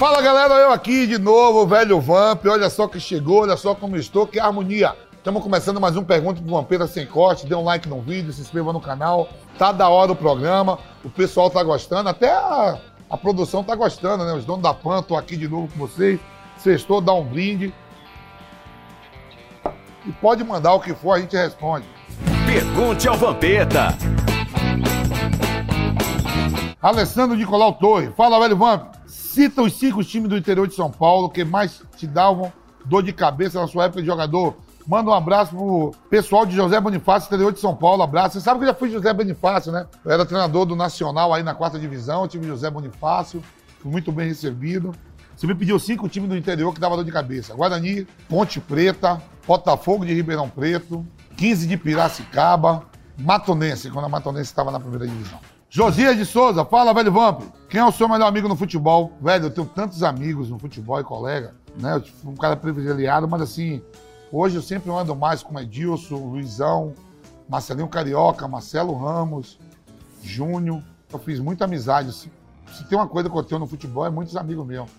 Fala galera, eu aqui de novo, velho Vamp. Olha só que chegou, olha só como estou, que harmonia. Estamos começando mais um Pergunta do Vampeta Sem Corte. Dê um like no vídeo, se inscreva no canal. Tá da hora o programa, o pessoal tá gostando, até a, a produção tá gostando, né? Os donos da PAN, tô aqui de novo com vocês. Sextou, dá um brinde. E pode mandar o que for, a gente responde. Pergunte ao Vampeta. Alessandro Nicolau Torre. Fala, velho Vamp. Cita os cinco times do interior de São Paulo que mais te davam dor de cabeça na sua época de jogador. Manda um abraço pro pessoal de José Bonifácio, interior de São Paulo. Abraço. Você sabe que eu já fui José Bonifácio, né? Eu era treinador do Nacional aí na quarta divisão, tive José Bonifácio, fui muito bem recebido. Você me pediu cinco times do interior que dava dor de cabeça. Guarani, Ponte Preta, Botafogo de Ribeirão Preto, 15 de Piracicaba, Matonense, quando a Matonense estava na primeira divisão. Josias de Souza, fala, velho Vamp. Quem é o seu melhor amigo no futebol? Velho, eu tenho tantos amigos no futebol e colega, né? Eu fui um cara privilegiado, mas assim, hoje eu sempre ando mais com Edilson, Luizão, Marcelinho Carioca, Marcelo Ramos, Júnior. Eu fiz muita amizade. Se, se tem uma coisa que eu tenho no futebol, é muitos amigos meus.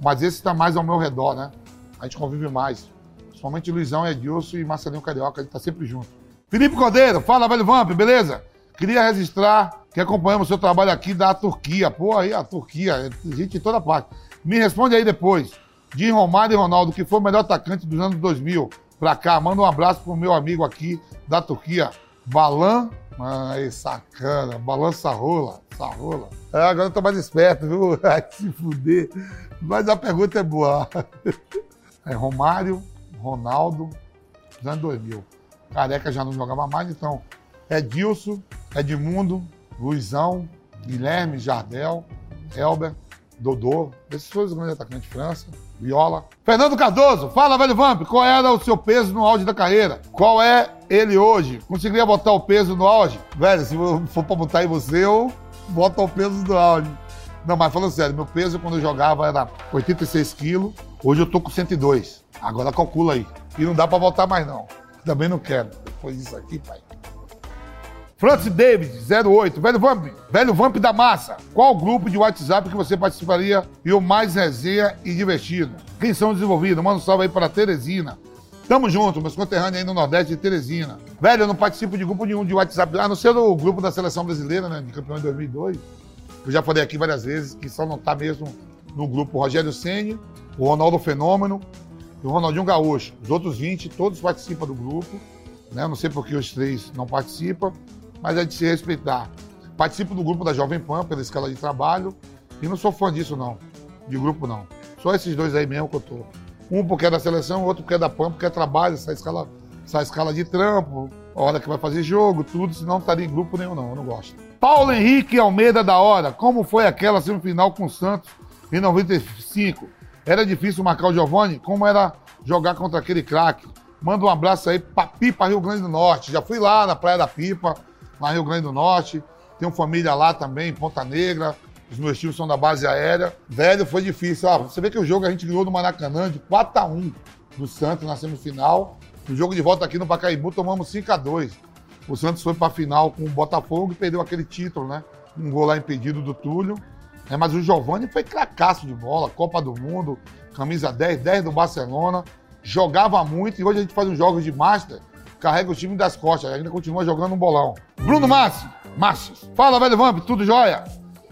Mas esse está mais ao meu redor, né? A gente convive mais. Principalmente Luizão, Edilson e Marcelinho Carioca, gente tá sempre junto. Felipe Cordeiro, fala, velho Vamp, beleza? Queria registrar que acompanhamos seu trabalho aqui da Turquia. Pô, aí a Turquia, é gente de toda parte. Me responde aí depois. De Romário e Ronaldo, que foi o melhor atacante dos anos 2000 pra cá. Manda um abraço pro meu amigo aqui da Turquia, Balan. Ai, sacana. Balan Sarrola. Sarrola. É, agora eu tô mais esperto, viu? Ai, se fuder. Mas a pergunta é boa. É Romário, Ronaldo, dos anos 2000. Careca já não jogava mais, então Edilson, Edmundo, Luizão, Guilherme, Jardel, Elber, Dodô, esses foram os grandes atacantes de França, Viola. Fernando Cardoso, fala, velho Vamp, qual era o seu peso no auge da carreira? Qual é ele hoje? Conseguiria botar o peso no auge? Velho, se for pra botar em você, eu boto o peso no auge. Não, mas falando sério, meu peso quando eu jogava era 86 quilos, hoje eu tô com 102. Agora calcula aí. E não dá pra voltar mais não. Também não quero. Depois disso aqui, pai. Francis David, 08. Velho Vamp, velho Vamp da Massa. Qual grupo de WhatsApp que você participaria e o mais resenha e divertido? Quem são desenvolvidos? Manda um salve aí para Teresina. Tamo junto, meus conterrâneos aí no Nordeste de Teresina. Velho, eu não participo de grupo nenhum de WhatsApp, a não ser do grupo da Seleção Brasileira, né, de campeão em 2002. Eu já falei aqui várias vezes que só não tá mesmo no grupo Rogério Ceni, o Ronaldo Fenômeno e o Ronaldinho Gaúcho. Os outros 20, todos participam do grupo. Né? Não sei por que os três não participam mas é de se respeitar. Participo do grupo da Jovem Pan pela escala de trabalho e não sou fã disso, não. De grupo, não. Só esses dois aí mesmo que eu tô. Um porque é da seleção, outro porque é da PAN, porque é trabalho, essa escala, essa escala de trampo, a hora que vai fazer jogo, tudo, senão não estaria em grupo nenhum, não. Eu não gosto. Paulo Henrique Almeida da Hora, como foi aquela semifinal com o Santos em 95? Era difícil marcar o Giovani? Como era jogar contra aquele craque? Manda um abraço aí pra Pipa, Rio Grande do Norte. Já fui lá na Praia da Pipa, em Rio Grande do Norte. Tenho família lá também, em Ponta Negra. Os meus tios são da base aérea. Velho, foi difícil. Ah, você vê que o jogo a gente ganhou no Maracanã de 4 a 1 do Santos na semifinal. No jogo de volta aqui no Pacaembu, tomamos 5 a 2 O Santos foi para a final com o Botafogo e perdeu aquele título, né? Um gol lá impedido do Túlio. É, mas o Giovani foi cracaço de bola, Copa do Mundo, camisa 10, 10 do Barcelona. Jogava muito e hoje a gente faz uns jogos de Master carrega o time das costas, ainda continua jogando um bolão. Bruno Massi, Massi. Fala, velho Vamp, tudo jóia?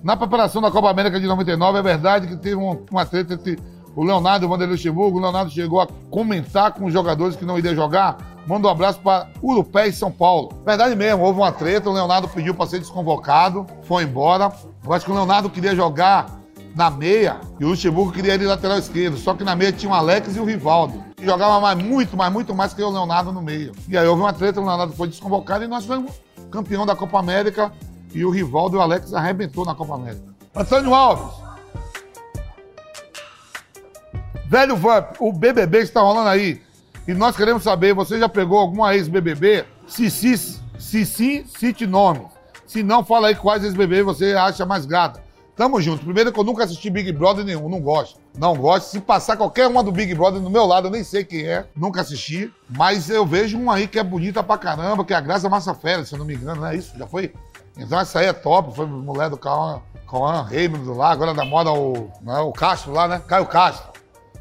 Na preparação da Copa América de 99, é verdade que teve uma, treta entre o Leonardo e o Vanderlei Luxemburgo. O Leonardo chegou a comentar com os jogadores que não iriam jogar. Manda um abraço para Urupé e São Paulo. Verdade mesmo, houve uma treta. O Leonardo pediu para ser desconvocado, foi embora. Eu acho que o Leonardo queria jogar na meia e o Luxemburgo queria ir lateral esquerdo. Só que na meia tinha o Alex e o Rivaldo. Que jogava mais, muito, mas muito mais que o Leonardo no meio. E aí houve uma treta, o Leonardo foi desconvocado e nós fomos campeão da Copa América e o Rivaldo e o Alex arrebentou na Copa América. Antônio Alves. Velho Vamp, o BBB está rolando aí. E nós queremos saber, você já pegou alguma ex-BBB? Se, se, se sim, cite nome. Se não, fala aí quais ex-BBB você acha mais gata. Tamo junto. Primeiro que eu nunca assisti Big Brother nenhum, não gosto. Não gosto. Se passar qualquer uma do Big Brother do meu lado, eu nem sei quem é, nunca assisti. Mas eu vejo uma aí que é bonita pra caramba, que é a Graça Massa Fera, se eu não me engano, não é isso? Já foi? Então essa aí é top, foi mulher do carro, Coan Raymond lá, agora da moda o, não, o Castro lá, né? Caio Castro.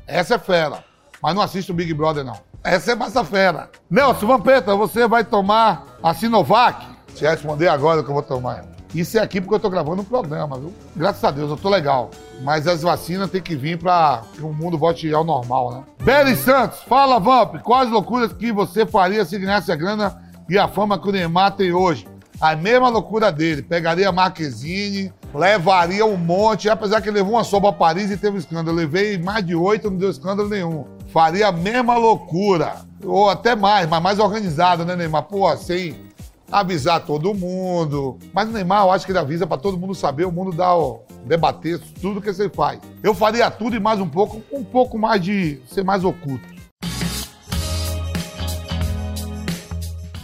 Essa é fera. Mas não assiste o Big Brother, não. Essa é massa fera. Nelson Vampeta, você vai tomar a Sinovac? Se responder agora que eu vou tomar. Isso é aqui porque eu tô gravando um programa, viu? Graças a Deus, eu tô legal. Mas as vacinas tem que vir pra que o mundo volte ao normal, né? Beli Santos, fala, Vamp, quais loucuras que você faria se ganhasse a grana e a fama que o Neymar tem hoje? A mesma loucura dele. Pegaria a Marquezine, levaria um monte, apesar que ele levou uma só pra Paris e teve um escândalo. Eu levei mais de oito, não deu escândalo nenhum. Faria a mesma loucura. Ou até mais, mas mais organizado, né, Neymar? Pô, sem avisar todo mundo. Mas o Neymar, eu acho que ele avisa pra todo mundo saber, o mundo dá, ó, debater tudo que você faz. Eu faria tudo e mais um pouco, um pouco mais de ser mais oculto.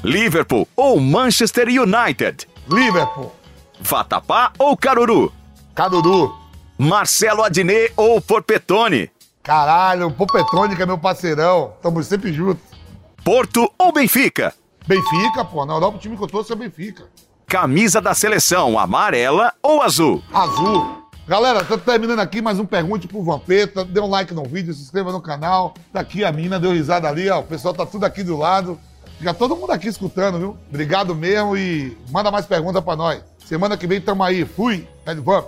Liverpool ou Manchester United? Liverpool, Vatapá ou Caruru? Caruru, Marcelo Adnet ou Porpetone? caralho, o Popetrônica é meu parceirão. Tamo sempre juntos. Porto ou Benfica? Benfica, pô, na Europa o time que eu torço é Benfica. Camisa da seleção amarela ou azul? Azul. Galera, tô terminando aqui mais um Pergunte pro Vampeta. Dê um like no vídeo, se inscreva no canal. Daqui a mina deu risada ali, ó. O pessoal tá tudo aqui do lado. Fica todo mundo aqui escutando, viu? Obrigado mesmo e manda mais perguntas pra nós. Semana que vem tamo aí. Fui. Red Vamp.